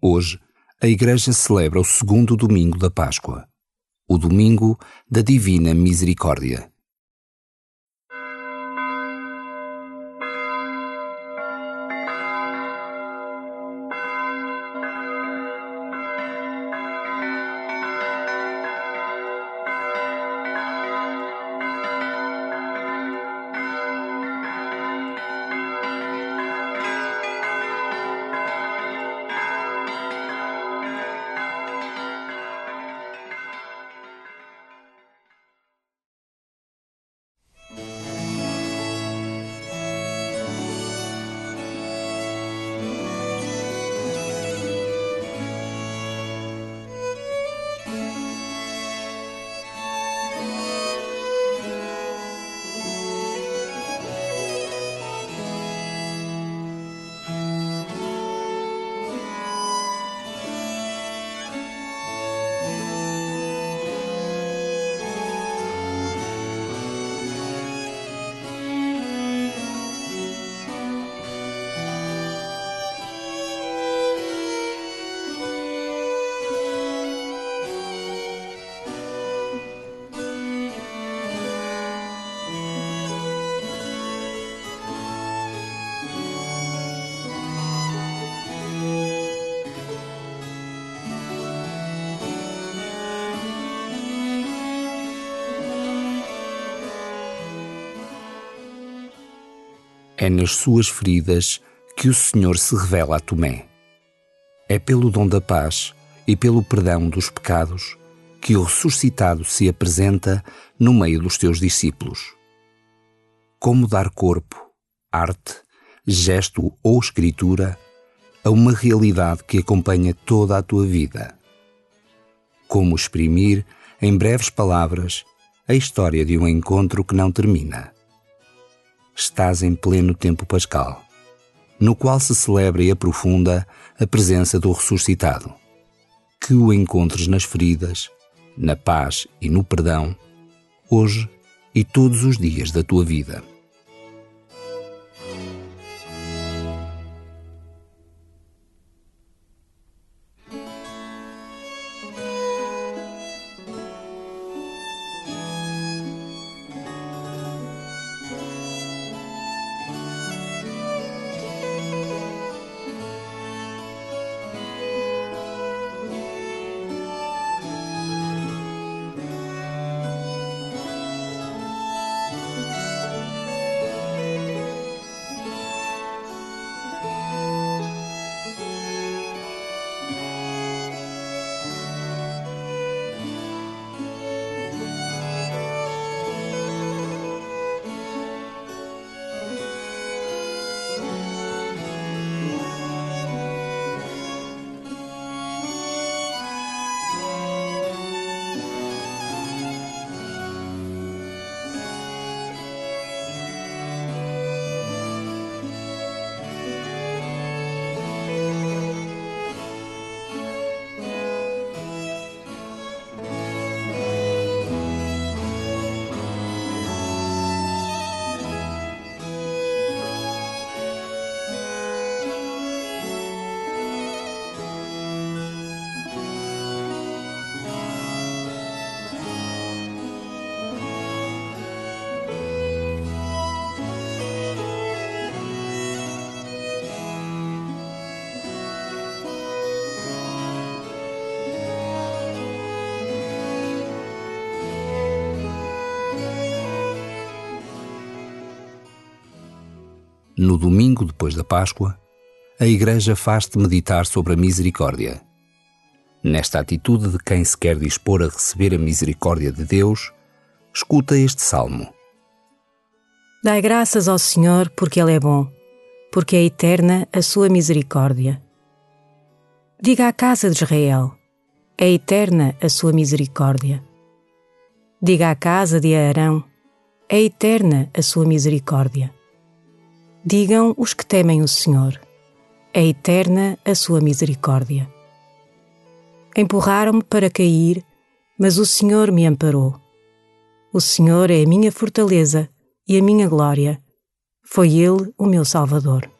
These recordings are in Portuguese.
Hoje, a Igreja celebra o segundo domingo da Páscoa, o domingo da Divina Misericórdia. É nas suas feridas que o Senhor se revela a Tomé. É pelo dom da paz e pelo perdão dos pecados que o ressuscitado se apresenta no meio dos teus discípulos. Como dar corpo, arte, gesto ou escritura a uma realidade que acompanha toda a tua vida. Como exprimir, em breves palavras, a história de um encontro que não termina estás em pleno tempo pascal, no qual se celebra e aprofunda a presença do ressuscitado. Que o encontres nas feridas, na paz e no perdão, hoje e todos os dias da tua vida. No domingo depois da Páscoa, a Igreja faz-te meditar sobre a misericórdia. Nesta atitude de quem se quer dispor a receber a misericórdia de Deus, escuta este salmo. Dai graças ao Senhor porque Ele é bom, porque é eterna a sua misericórdia. Diga à casa de Israel: é eterna a sua misericórdia. Diga à casa de Arão: é eterna a sua misericórdia. Digam os que temem o Senhor: é eterna a sua misericórdia. Empurraram-me para cair, mas o Senhor me amparou. O Senhor é a minha fortaleza e a minha glória. Foi Ele o meu Salvador.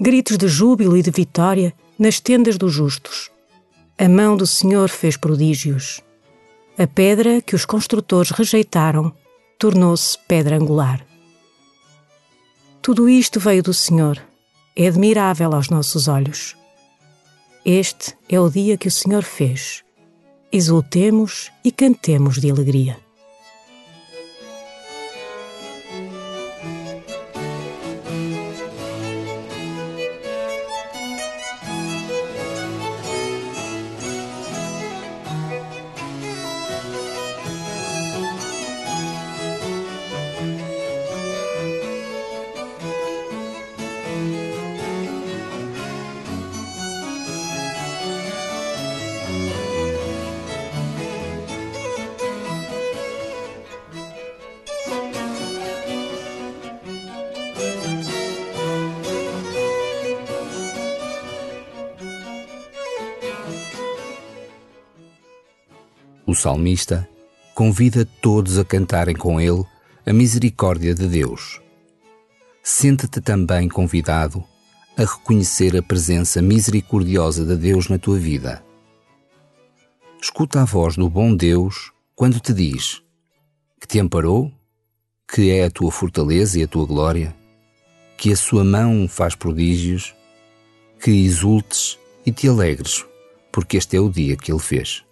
Gritos de júbilo e de vitória nas tendas dos justos. A mão do Senhor fez prodígios. A pedra que os construtores rejeitaram tornou-se pedra angular. Tudo isto veio do Senhor. É admirável aos nossos olhos. Este é o dia que o Senhor fez. Exultemos e cantemos de alegria. O salmista convida todos a cantarem com ele a misericórdia de Deus. Sente-te também convidado a reconhecer a presença misericordiosa de Deus na tua vida. Escuta a voz do bom Deus quando te diz que te amparou, que é a tua fortaleza e a tua glória, que a sua mão faz prodígios, que exultes e te alegres, porque este é o dia que ele fez.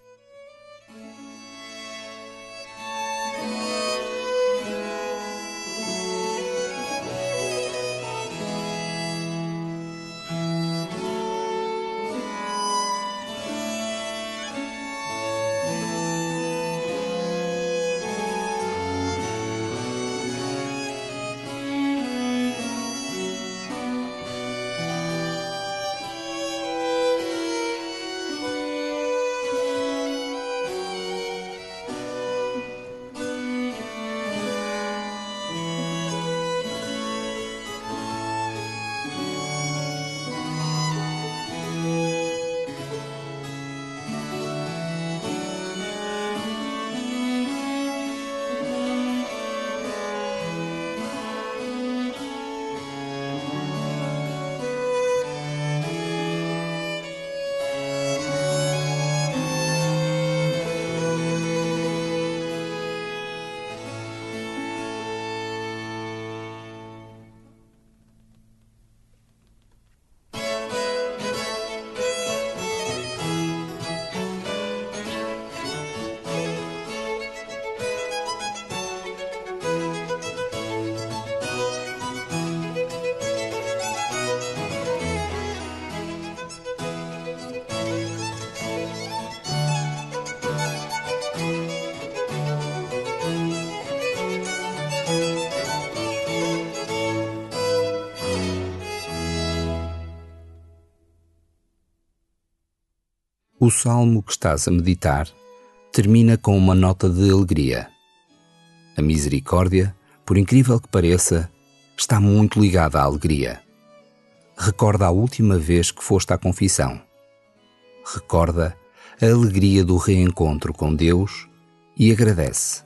O salmo que estás a meditar termina com uma nota de alegria. A misericórdia, por incrível que pareça, está muito ligada à alegria. Recorda a última vez que foste à confissão. Recorda a alegria do reencontro com Deus e agradece.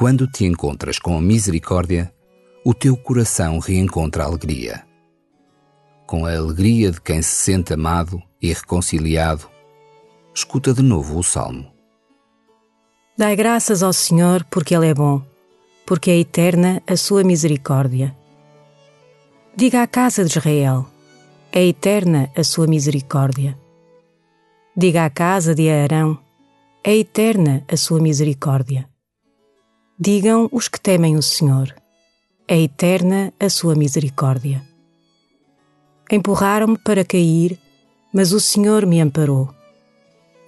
Quando te encontras com a misericórdia, o teu coração reencontra a alegria. Com a alegria de quem se sente amado e reconciliado, escuta de novo o salmo. Dai graças ao Senhor porque Ele é bom, porque é eterna a sua misericórdia. Diga à casa de Israel: é eterna a sua misericórdia. Diga à casa de Arão: é eterna a sua misericórdia. Digam os que temem o Senhor: é eterna a sua misericórdia. Empurraram-me para cair, mas o Senhor me amparou.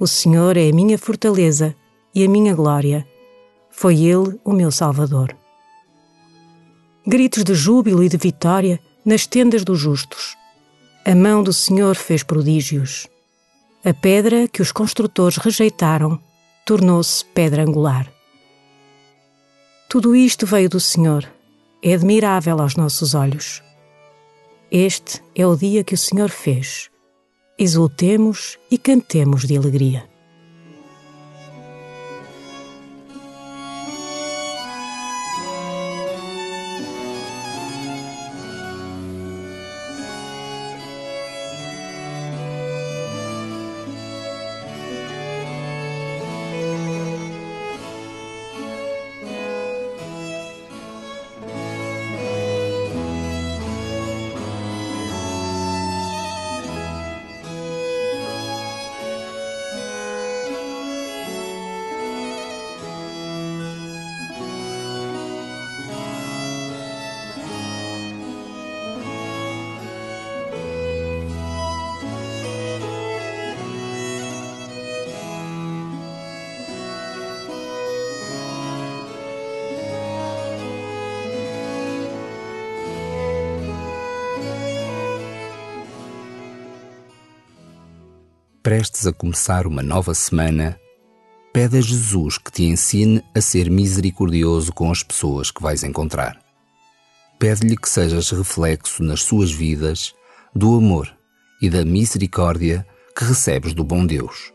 O Senhor é a minha fortaleza e a minha glória. Foi Ele o meu Salvador. Gritos de júbilo e de vitória nas tendas dos justos. A mão do Senhor fez prodígios. A pedra que os construtores rejeitaram tornou-se pedra angular. Tudo isto veio do Senhor, é admirável aos nossos olhos. Este é o dia que o Senhor fez. Exultemos e cantemos de alegria. Prestes a começar uma nova semana, pede a Jesus que te ensine a ser misericordioso com as pessoas que vais encontrar. Pede-lhe que sejas reflexo nas suas vidas do amor e da misericórdia que recebes do bom Deus.